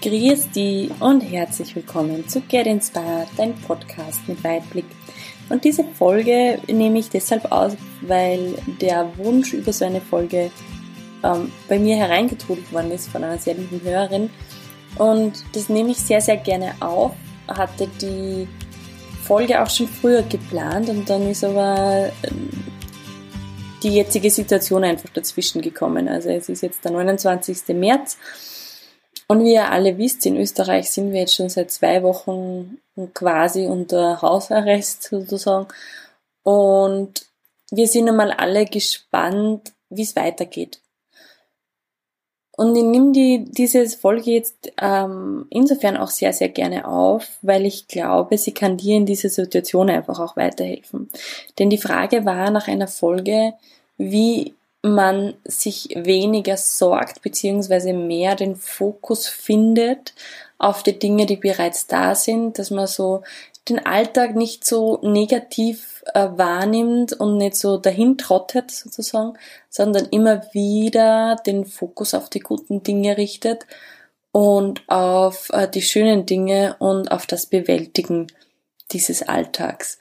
Grüß die und herzlich willkommen zu Get Inspired, dein Podcast mit Weitblick. Und diese Folge nehme ich deshalb aus, weil der Wunsch über so eine Folge ähm, bei mir hereingetrudelt worden ist von einer sehr lieben Hörerin. Und das nehme ich sehr, sehr gerne auf. Hatte die Folge auch schon früher geplant und dann ist aber ähm, die jetzige Situation einfach dazwischen gekommen. Also es ist jetzt der 29. März und wie ihr alle wisst, in Österreich sind wir jetzt schon seit zwei Wochen quasi unter Hausarrest sozusagen. Und wir sind einmal alle gespannt, wie es weitergeht. Und ich nehme die, diese Folge jetzt ähm, insofern auch sehr, sehr gerne auf, weil ich glaube, sie kann dir in dieser Situation einfach auch weiterhelfen. Denn die Frage war nach einer Folge, wie man sich weniger sorgt, beziehungsweise mehr den Fokus findet auf die Dinge, die bereits da sind, dass man so den Alltag nicht so negativ äh, wahrnimmt und nicht so dahin trottet sozusagen, sondern immer wieder den Fokus auf die guten Dinge richtet und auf äh, die schönen Dinge und auf das Bewältigen dieses Alltags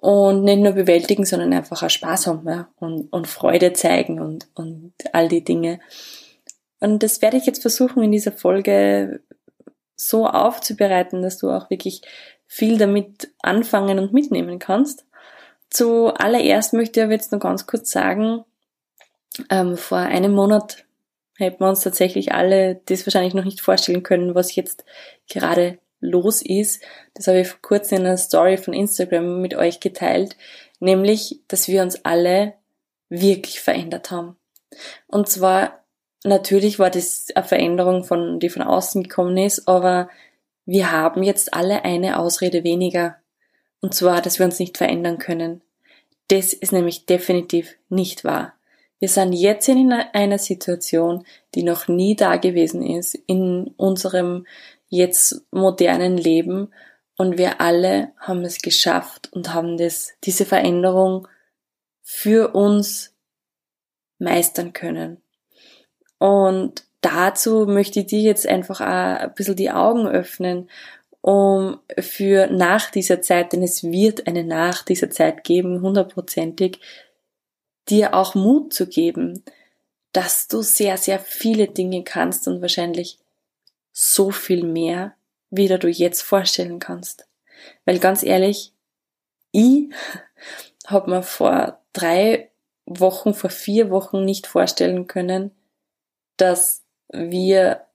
und nicht nur bewältigen, sondern einfach auch Spaß haben ja? und, und Freude zeigen und, und all die Dinge. Und das werde ich jetzt versuchen in dieser Folge so aufzubereiten, dass du auch wirklich viel damit anfangen und mitnehmen kannst. Zuallererst möchte ich aber jetzt noch ganz kurz sagen, ähm, vor einem Monat hätten wir uns tatsächlich alle das wahrscheinlich noch nicht vorstellen können, was jetzt gerade los ist, das habe ich vor kurzem in einer Story von Instagram mit euch geteilt, nämlich, dass wir uns alle wirklich verändert haben. Und zwar, natürlich war das eine Veränderung von, die von außen gekommen ist, aber wir haben jetzt alle eine Ausrede weniger. Und zwar, dass wir uns nicht verändern können. Das ist nämlich definitiv nicht wahr. Wir sind jetzt in einer Situation, die noch nie da gewesen ist in unserem jetzt modernen Leben und wir alle haben es geschafft und haben das, diese Veränderung für uns meistern können. Und dazu möchte ich dir jetzt einfach auch ein bisschen die Augen öffnen, um für nach dieser Zeit, denn es wird eine nach dieser Zeit geben, hundertprozentig, dir auch Mut zu geben, dass du sehr, sehr viele Dinge kannst und wahrscheinlich so viel mehr, wie du jetzt vorstellen kannst. Weil ganz ehrlich, ich habe mir vor drei Wochen, vor vier Wochen nicht vorstellen können, dass wir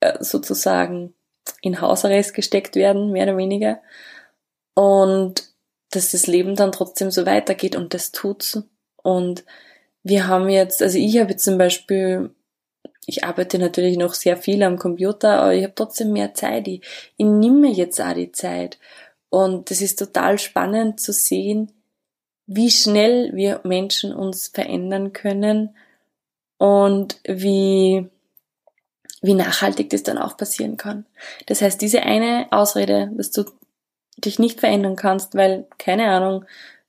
äh, sozusagen in Hausarrest gesteckt werden, mehr oder weniger. Und dass das Leben dann trotzdem so weitergeht und das tut's. Und wir haben jetzt, also ich habe jetzt zum Beispiel ich arbeite natürlich noch sehr viel am Computer, aber ich habe trotzdem mehr Zeit. Ich, ich nehme jetzt auch die Zeit. Und es ist total spannend zu sehen, wie schnell wir Menschen uns verändern können und wie, wie nachhaltig das dann auch passieren kann. Das heißt, diese eine Ausrede, dass du dich nicht verändern kannst, weil, keine Ahnung,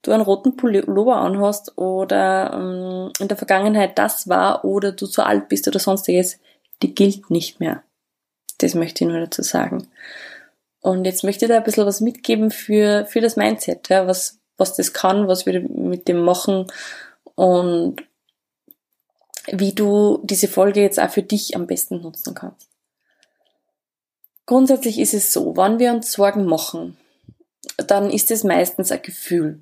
du einen roten Pullover anhast oder ähm, in der Vergangenheit das war oder du zu alt bist oder sonstiges, die gilt nicht mehr. Das möchte ich nur dazu sagen. Und jetzt möchte ich da ein bisschen was mitgeben für, für das Mindset, ja, was, was das kann, was wir mit dem machen und wie du diese Folge jetzt auch für dich am besten nutzen kannst. Grundsätzlich ist es so, wenn wir uns Sorgen machen, dann ist es meistens ein Gefühl.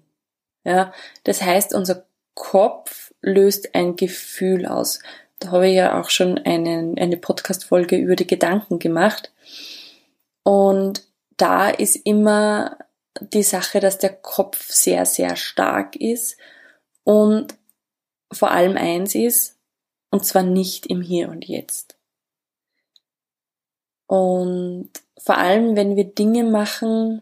Ja, das heißt, unser Kopf löst ein Gefühl aus. Da habe ich ja auch schon einen, eine Podcast-Folge über die Gedanken gemacht. Und da ist immer die Sache, dass der Kopf sehr, sehr stark ist und vor allem eins ist, und zwar nicht im Hier und Jetzt. Und vor allem, wenn wir Dinge machen,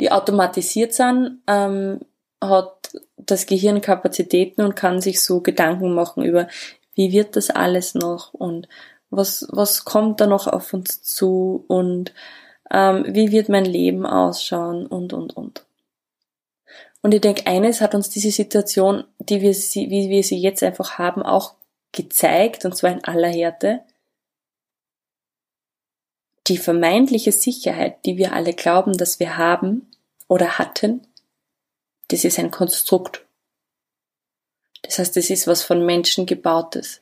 die automatisiert sind, ähm, hat das Gehirn Kapazitäten und kann sich so Gedanken machen über, wie wird das alles noch und was, was kommt da noch auf uns zu und ähm, wie wird mein Leben ausschauen und, und, und. Und ich denke, eines hat uns diese Situation, die wir sie, wie wir sie jetzt einfach haben, auch gezeigt, und zwar in aller Härte. Die vermeintliche Sicherheit, die wir alle glauben, dass wir haben oder hatten, das ist ein Konstrukt. Das heißt, das ist was von Menschen gebautes.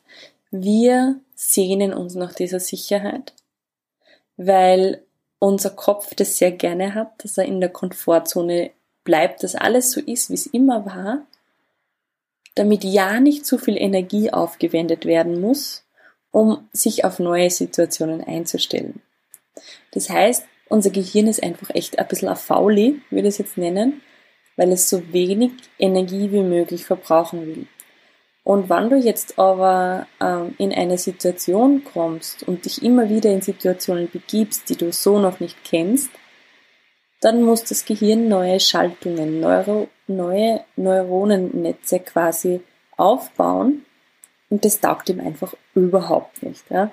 Wir sehnen uns nach dieser Sicherheit, weil unser Kopf das sehr gerne hat, dass er in der Komfortzone bleibt, dass alles so ist, wie es immer war, damit ja nicht zu viel Energie aufgewendet werden muss, um sich auf neue Situationen einzustellen. Das heißt, unser Gehirn ist einfach echt ein bisschen ein Fauli, würde ich es jetzt nennen, weil es so wenig Energie wie möglich verbrauchen will. Und wenn du jetzt aber ähm, in eine Situation kommst und dich immer wieder in Situationen begibst, die du so noch nicht kennst, dann muss das Gehirn neue Schaltungen, Neuro, neue Neuronennetze quasi aufbauen und das taugt ihm einfach überhaupt nicht. Ja?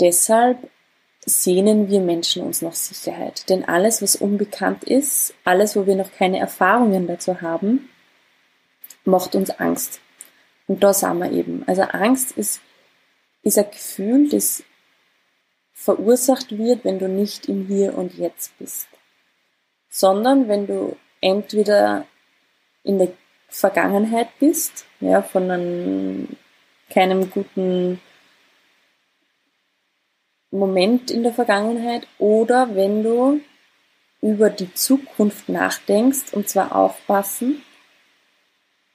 Deshalb sehnen wir Menschen uns nach Sicherheit. Denn alles, was unbekannt ist, alles, wo wir noch keine Erfahrungen dazu haben, macht uns Angst. Und da sind wir eben. Also Angst ist, ist ein Gefühl, das verursacht wird, wenn du nicht im Hier und Jetzt bist. Sondern wenn du entweder in der Vergangenheit bist, ja, von einem, keinem guten Moment in der Vergangenheit oder wenn du über die Zukunft nachdenkst und zwar aufpassen,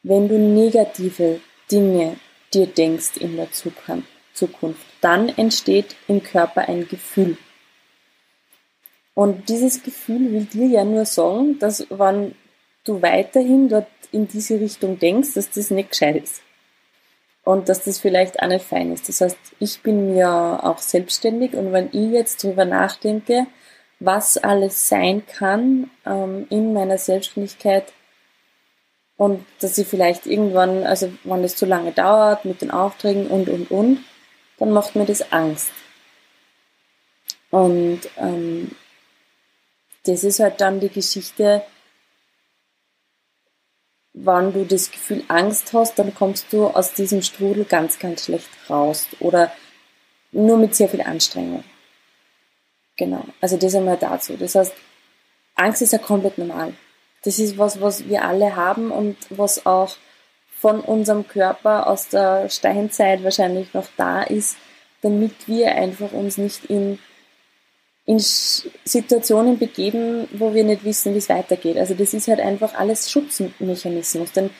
wenn du negative Dinge dir denkst in der Zukunft, dann entsteht im Körper ein Gefühl. Und dieses Gefühl will dir ja nur sagen, dass wenn du weiterhin dort in diese Richtung denkst, dass das nicht gescheit ist und dass das vielleicht auch nicht fein ist. Das heißt, ich bin ja auch selbstständig und wenn ich jetzt drüber nachdenke, was alles sein kann ähm, in meiner Selbstständigkeit und dass ich vielleicht irgendwann, also wenn es zu lange dauert mit den Aufträgen und und und, dann macht mir das Angst. Und ähm, das ist halt dann die Geschichte, wenn du das Gefühl Angst hast, dann kommst du aus diesem Strudel ganz, ganz schlecht raus oder nur mit sehr viel Anstrengung. Genau, also das einmal dazu. Das heißt, Angst ist ja komplett normal. Das ist was, was wir alle haben und was auch von unserem Körper aus der Steinzeit wahrscheinlich noch da ist, damit wir einfach uns nicht in in Situationen begeben, wo wir nicht wissen, wie es weitergeht. Also das ist halt einfach alles Schutzmechanismus. Denn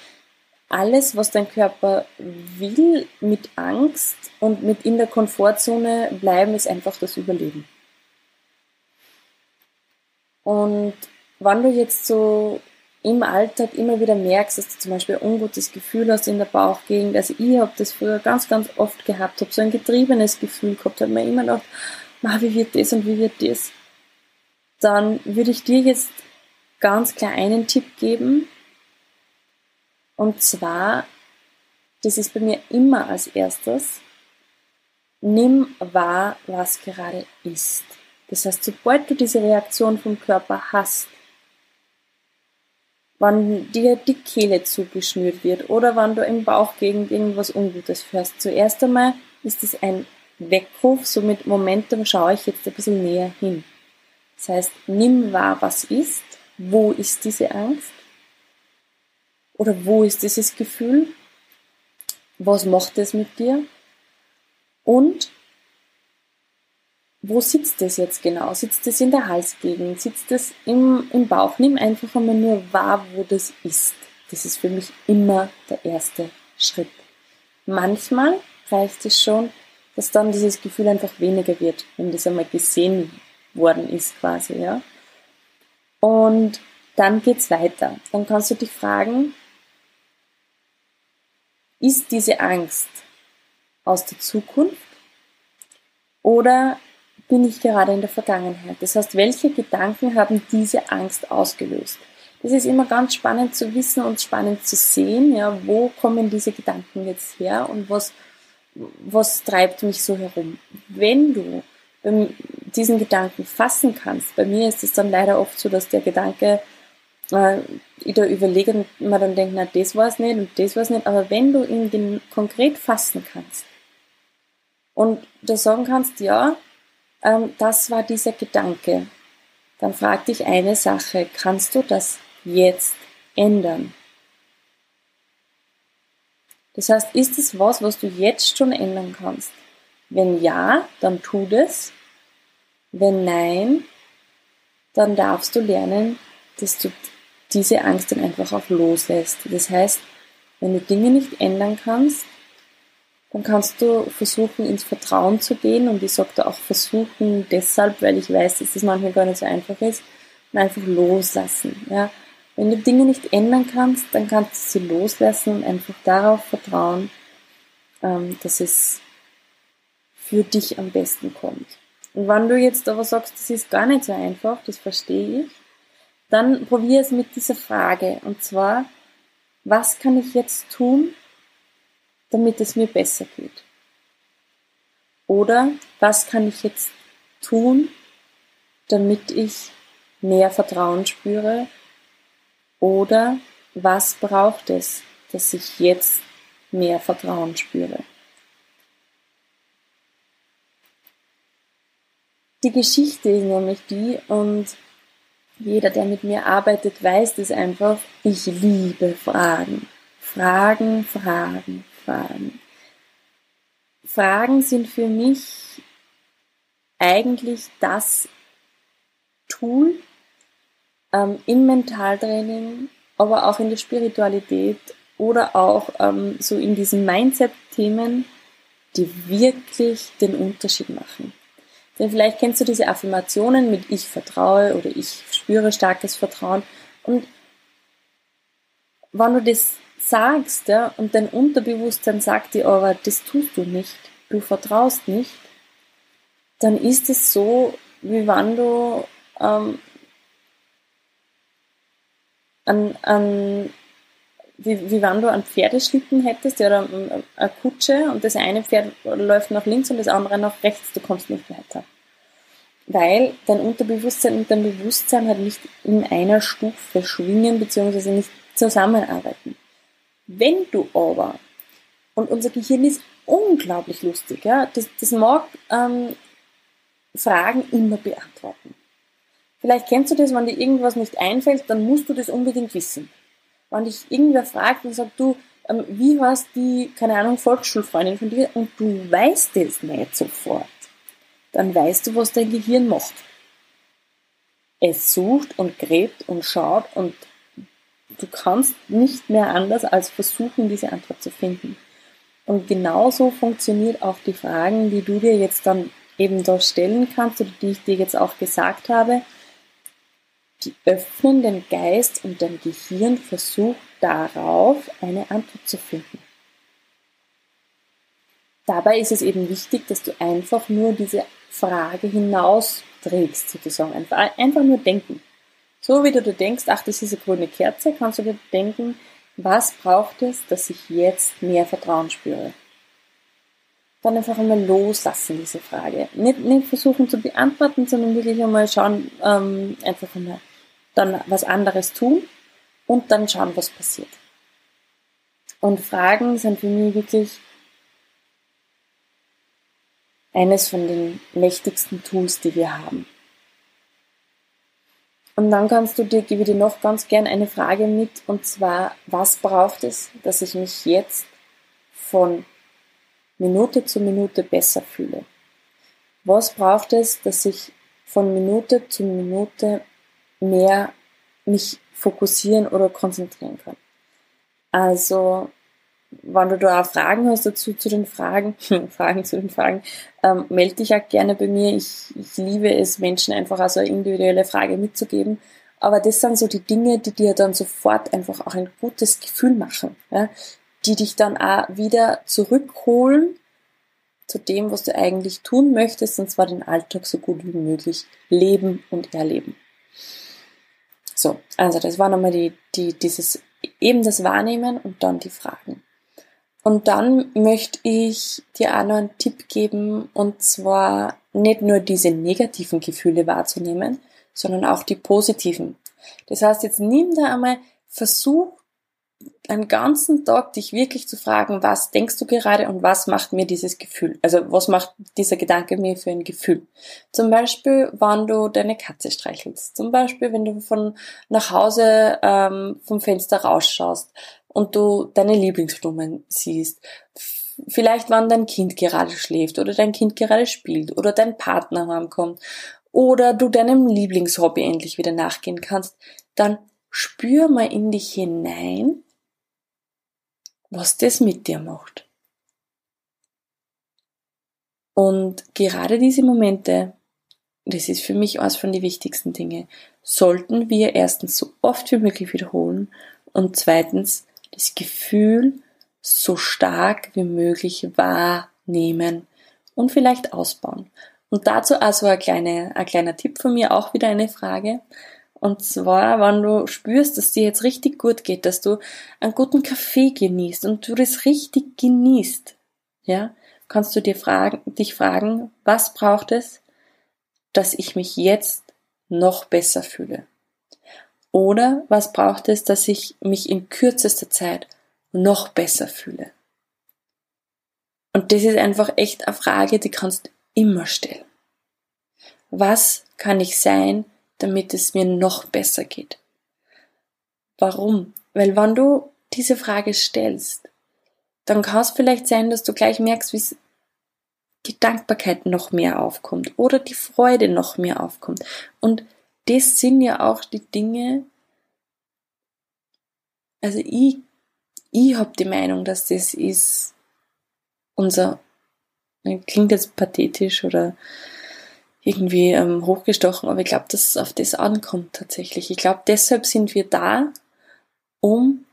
alles, was dein Körper will, mit Angst und mit in der Komfortzone bleiben, ist einfach das Überleben. Und wenn du jetzt so im Alltag immer wieder merkst, dass du zum Beispiel ein ungutes Gefühl hast in der Bauchgegend, also ich habe das früher ganz, ganz oft gehabt, habe so ein getriebenes Gefühl gehabt, habe mir immer gedacht, Ma, wie wird das und wie wird das? Dann würde ich dir jetzt ganz klar einen Tipp geben. Und zwar, das ist bei mir immer als erstes, nimm wahr, was gerade ist. Das heißt, sobald du diese Reaktion vom Körper hast, wann dir die Kehle zugeschnürt wird oder wann du im Bauch gegen irgendwas Ungutes fährst, zuerst einmal ist es ein Weckruf, so mit Momentum schaue ich jetzt ein bisschen näher hin. Das heißt, nimm wahr, was ist, wo ist diese Angst oder wo ist dieses Gefühl, was macht es mit dir und wo sitzt es jetzt genau? Sitzt es in der Halsgegend? Sitzt es im, im Bauch? Nimm einfach einmal nur wahr, wo das ist. Das ist für mich immer der erste Schritt. Manchmal reicht es schon, dass dann dieses Gefühl einfach weniger wird, wenn das einmal gesehen worden ist quasi, ja. Und dann geht's weiter. Dann kannst du dich fragen, ist diese Angst aus der Zukunft oder bin ich gerade in der Vergangenheit? Das heißt, welche Gedanken haben diese Angst ausgelöst? Das ist immer ganz spannend zu wissen und spannend zu sehen, ja, wo kommen diese Gedanken jetzt her und was was treibt mich so herum? Wenn du diesen Gedanken fassen kannst, bei mir ist es dann leider oft so, dass der Gedanke, äh, ich da überlege und man dann denkt, na, das war es nicht und das war es nicht, aber wenn du ihn konkret fassen kannst und da sagen kannst, ja, ähm, das war dieser Gedanke. Dann frag dich eine Sache, kannst du das jetzt ändern? Das heißt, ist es was, was du jetzt schon ändern kannst? Wenn ja, dann tu das. Wenn nein, dann darfst du lernen, dass du diese Angst dann einfach auch loslässt. Das heißt, wenn du Dinge nicht ändern kannst, dann kannst du versuchen, ins Vertrauen zu gehen. Und ich sage da auch versuchen deshalb, weil ich weiß, dass das manchmal gar nicht so einfach ist, und einfach loslassen. Ja? Wenn du Dinge nicht ändern kannst, dann kannst du sie loslassen und einfach darauf vertrauen, ähm, dass es für dich am besten kommt. Und wenn du jetzt aber sagst, das ist gar nicht so einfach, das verstehe ich, dann probier es mit dieser Frage. Und zwar, was kann ich jetzt tun, damit es mir besser geht? Oder was kann ich jetzt tun, damit ich mehr Vertrauen spüre? Oder was braucht es, dass ich jetzt mehr Vertrauen spüre? Die Geschichte ist nämlich die, und jeder, der mit mir arbeitet, weiß das einfach, ich liebe Fragen. Fragen, Fragen, Fragen. Fragen sind für mich eigentlich das Tool ähm, im Mentaltraining, aber auch in der Spiritualität oder auch ähm, so in diesen Mindset-Themen, die wirklich den Unterschied machen. Denn vielleicht kennst du diese Affirmationen mit ich vertraue oder ich spüre starkes Vertrauen. Und wenn du das sagst, ja, und dein Unterbewusstsein sagt dir aber, das tust du nicht, du vertraust nicht, dann ist es so, wie wenn du ähm, an, an wie, wie wenn du einen Pferdeschlitten hättest oder eine Kutsche und das eine Pferd läuft nach links und das andere nach rechts, du kommst nicht weiter. Weil dein Unterbewusstsein und dein Bewusstsein halt nicht in einer Stufe schwingen bzw. nicht zusammenarbeiten. Wenn du aber, und unser Gehirn ist unglaublich lustig, ja, das, das mag ähm, Fragen immer beantworten. Vielleicht kennst du das, wenn dir irgendwas nicht einfällt, dann musst du das unbedingt wissen wenn dich irgendwer fragt und sagt, du, ähm, wie heißt die, keine Ahnung, Volksschulfreundin von dir und du weißt es nicht sofort, dann weißt du, was dein Gehirn macht. Es sucht und gräbt und schaut und du kannst nicht mehr anders als versuchen, diese Antwort zu finden. Und genauso funktioniert auch die Fragen, die du dir jetzt dann eben da stellen kannst oder die ich dir jetzt auch gesagt habe, die öffnen den Geist und dein Gehirn versucht darauf eine Antwort zu finden. Dabei ist es eben wichtig, dass du einfach nur diese Frage hinausträgst, sozusagen. Einfach, nur denken. So wie du dir denkst, ach, das ist eine grüne Kerze, kannst du dir denken, was braucht es, dass ich jetzt mehr Vertrauen spüre? Dann einfach einmal loslassen, diese Frage. Nicht, nicht versuchen zu beantworten, sondern wirklich einmal schauen, ähm, einfach einmal dann was anderes tun und dann schauen, was passiert. Und Fragen sind für mich wirklich eines von den mächtigsten Tools, die wir haben. Und dann kannst du dir, gebe dir noch ganz gern eine Frage mit, und zwar, was braucht es, dass ich mich jetzt von Minute zu Minute besser fühle? Was braucht es, dass ich von Minute zu Minute mehr mich fokussieren oder konzentrieren kann. Also, wenn du da auch Fragen hast dazu zu den Fragen, Fragen zu den Fragen, ähm, melde dich auch gerne bei mir. Ich, ich liebe es, Menschen einfach also eine individuelle Frage mitzugeben. Aber das sind so die Dinge, die dir dann sofort einfach auch ein gutes Gefühl machen, ja? Die dich dann auch wieder zurückholen zu dem, was du eigentlich tun möchtest, und zwar den Alltag so gut wie möglich leben und erleben. So, also das war nochmal die, die, dieses, eben das Wahrnehmen und dann die Fragen. Und dann möchte ich dir auch noch einen Tipp geben, und zwar nicht nur diese negativen Gefühle wahrzunehmen, sondern auch die positiven. Das heißt, jetzt nimm da einmal, versuch einen ganzen Tag dich wirklich zu fragen, was denkst du gerade und was macht mir dieses Gefühl? Also was macht dieser Gedanke mir für ein Gefühl? Zum Beispiel, wann du deine Katze streichelst. Zum Beispiel, wenn du von nach Hause ähm, vom Fenster rausschaust und du deine Lieblingsblumen siehst. Vielleicht, wann dein Kind gerade schläft oder dein Kind gerade spielt oder dein Partner heimkommt oder du deinem Lieblingshobby endlich wieder nachgehen kannst, dann spür mal in dich hinein was das mit dir macht. Und gerade diese Momente, das ist für mich eines von den wichtigsten Dinge, sollten wir erstens so oft wie möglich wiederholen und zweitens das Gefühl so stark wie möglich wahrnehmen und vielleicht ausbauen. Und dazu also ein kleiner, ein kleiner Tipp von mir, auch wieder eine Frage. Und zwar, wenn du spürst, dass dir jetzt richtig gut geht, dass du einen guten Kaffee genießt und du das richtig genießt, ja, kannst du dir fragen, dich fragen, was braucht es, dass ich mich jetzt noch besser fühle? Oder was braucht es, dass ich mich in kürzester Zeit noch besser fühle? Und das ist einfach echt eine Frage, die kannst du immer stellen. Was kann ich sein, damit es mir noch besser geht. Warum? Weil wenn du diese Frage stellst, dann kann es vielleicht sein, dass du gleich merkst, wie die Dankbarkeit noch mehr aufkommt oder die Freude noch mehr aufkommt. Und das sind ja auch die Dinge, also ich, ich habe die Meinung, dass das ist unser, klingt jetzt pathetisch oder irgendwie ähm, hochgestochen, aber ich glaube, dass es auf das ankommt tatsächlich. Ich glaube, deshalb sind wir da, um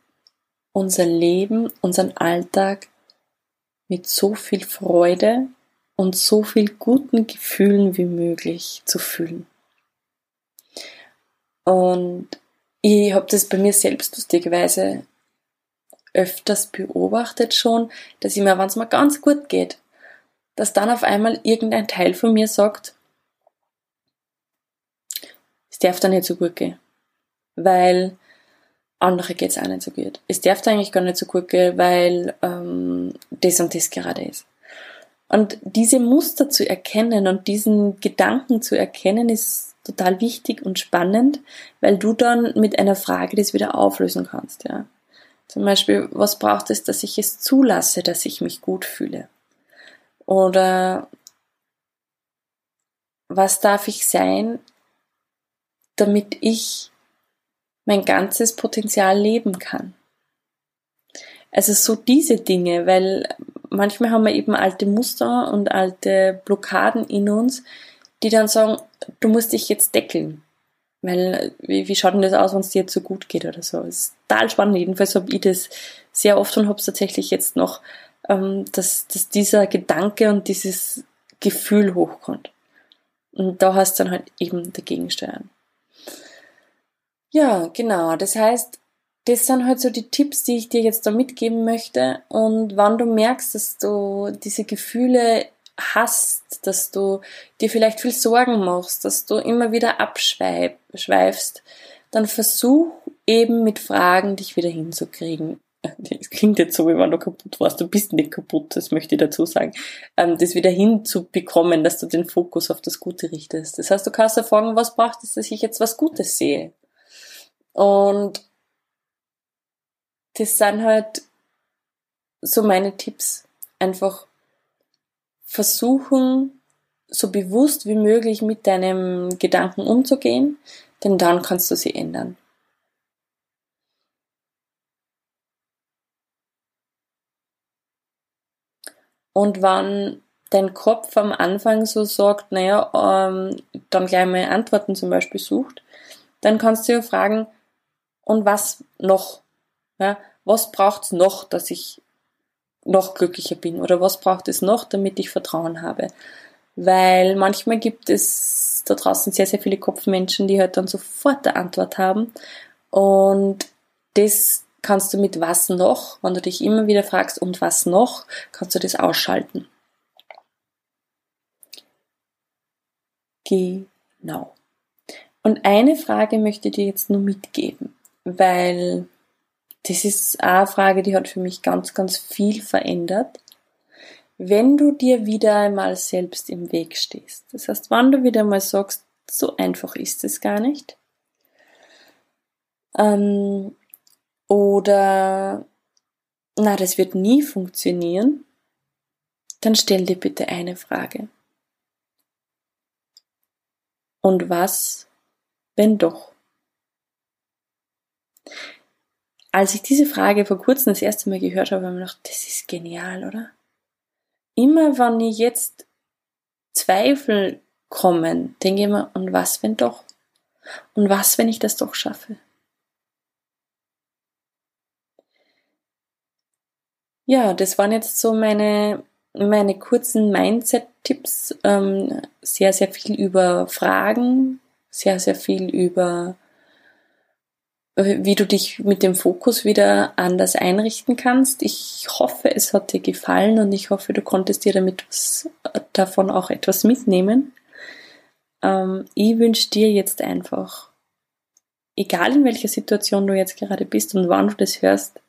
unser Leben, unseren Alltag mit so viel Freude und so viel guten Gefühlen wie möglich zu füllen. Und ich habe das bei mir selbst lustigerweise öfters beobachtet schon, dass ich mir, wenn es mir ganz gut geht, dass dann auf einmal irgendein Teil von mir sagt, darf da nicht so gut gehen. Weil andere geht's auch nicht so gut. Es darf da eigentlich gar nicht so gut gehen, weil ähm, das und das gerade ist. Und diese Muster zu erkennen und diesen Gedanken zu erkennen, ist total wichtig und spannend, weil du dann mit einer Frage das wieder auflösen kannst, ja. Zum Beispiel, was braucht es, dass ich es zulasse, dass ich mich gut fühle? Oder was darf ich sein, damit ich mein ganzes Potenzial leben kann. Also so diese Dinge, weil manchmal haben wir eben alte Muster und alte Blockaden in uns, die dann sagen, du musst dich jetzt deckeln. Weil, wie, wie schaut denn das aus, wenn es dir jetzt so gut geht oder so? Das ist total spannend. Jedenfalls habe ich das sehr oft und habe es tatsächlich jetzt noch, ähm, dass, dass dieser Gedanke und dieses Gefühl hochkommt. Und da hast du dann halt eben dagegen steuern. Ja, genau. Das heißt, das sind halt so die Tipps, die ich dir jetzt da mitgeben möchte. Und wann du merkst, dass du diese Gefühle hast, dass du dir vielleicht viel Sorgen machst, dass du immer wieder abschweifst, dann versuch eben mit Fragen dich wieder hinzukriegen. Das klingt jetzt so, wie wenn du kaputt warst. Du bist nicht kaputt, das möchte ich dazu sagen. Ähm, das wieder hinzubekommen, dass du den Fokus auf das Gute richtest. Das heißt, du kannst dir fragen, was braucht es, dass ich jetzt was Gutes sehe? Und das sind halt so meine Tipps. Einfach versuchen, so bewusst wie möglich mit deinem Gedanken umzugehen, denn dann kannst du sie ändern. Und wenn dein Kopf am Anfang so sagt, naja, ähm, dann gleich mal Antworten zum Beispiel sucht, dann kannst du ja fragen, und was noch? Ja, was braucht's noch, dass ich noch glücklicher bin? Oder was braucht es noch, damit ich Vertrauen habe? Weil manchmal gibt es da draußen sehr, sehr viele Kopfmenschen, die halt dann sofort eine Antwort haben. Und das kannst du mit was noch, wenn du dich immer wieder fragst, und was noch, kannst du das ausschalten. Genau. Und eine Frage möchte ich dir jetzt nur mitgeben weil das ist eine Frage, die hat für mich ganz, ganz viel verändert. Wenn du dir wieder einmal selbst im Weg stehst, das heißt, wann du wieder mal sagst, so einfach ist es gar nicht, ähm, oder na, das wird nie funktionieren, dann stell dir bitte eine Frage. Und was, wenn doch? Als ich diese Frage vor kurzem das erste Mal gehört habe, habe ich mir gedacht, das ist genial, oder? Immer wenn ich jetzt Zweifel kommen, denke ich mir, und was, wenn doch? Und was, wenn ich das doch schaffe? Ja, das waren jetzt so meine, meine kurzen Mindset-Tipps. Ähm, sehr, sehr viel über Fragen, sehr, sehr viel über wie du dich mit dem Fokus wieder anders einrichten kannst. Ich hoffe, es hat dir gefallen und ich hoffe, du konntest dir damit was, davon auch etwas mitnehmen. Ähm, ich wünsche dir jetzt einfach, egal in welcher Situation du jetzt gerade bist und wann du das hörst,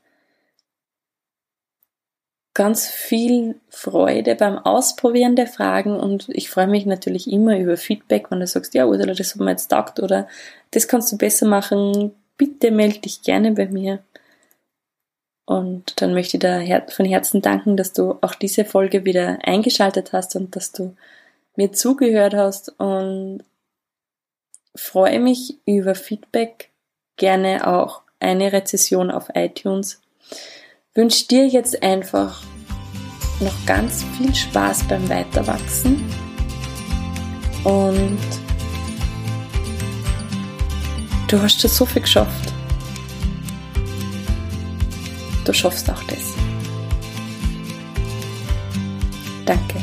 ganz viel Freude beim Ausprobieren der Fragen und ich freue mich natürlich immer über Feedback, wenn du sagst, ja, Ursula, das hat mir jetzt taugt oder das kannst du besser machen, bitte melde dich gerne bei mir. Und dann möchte ich dir von Herzen danken, dass du auch diese Folge wieder eingeschaltet hast und dass du mir zugehört hast und freue mich über Feedback, gerne auch eine Rezession auf iTunes. Wünsche dir jetzt einfach noch ganz viel Spaß beim Weiterwachsen und Du hast schon so viel geschafft. Du schaffst auch das. Danke.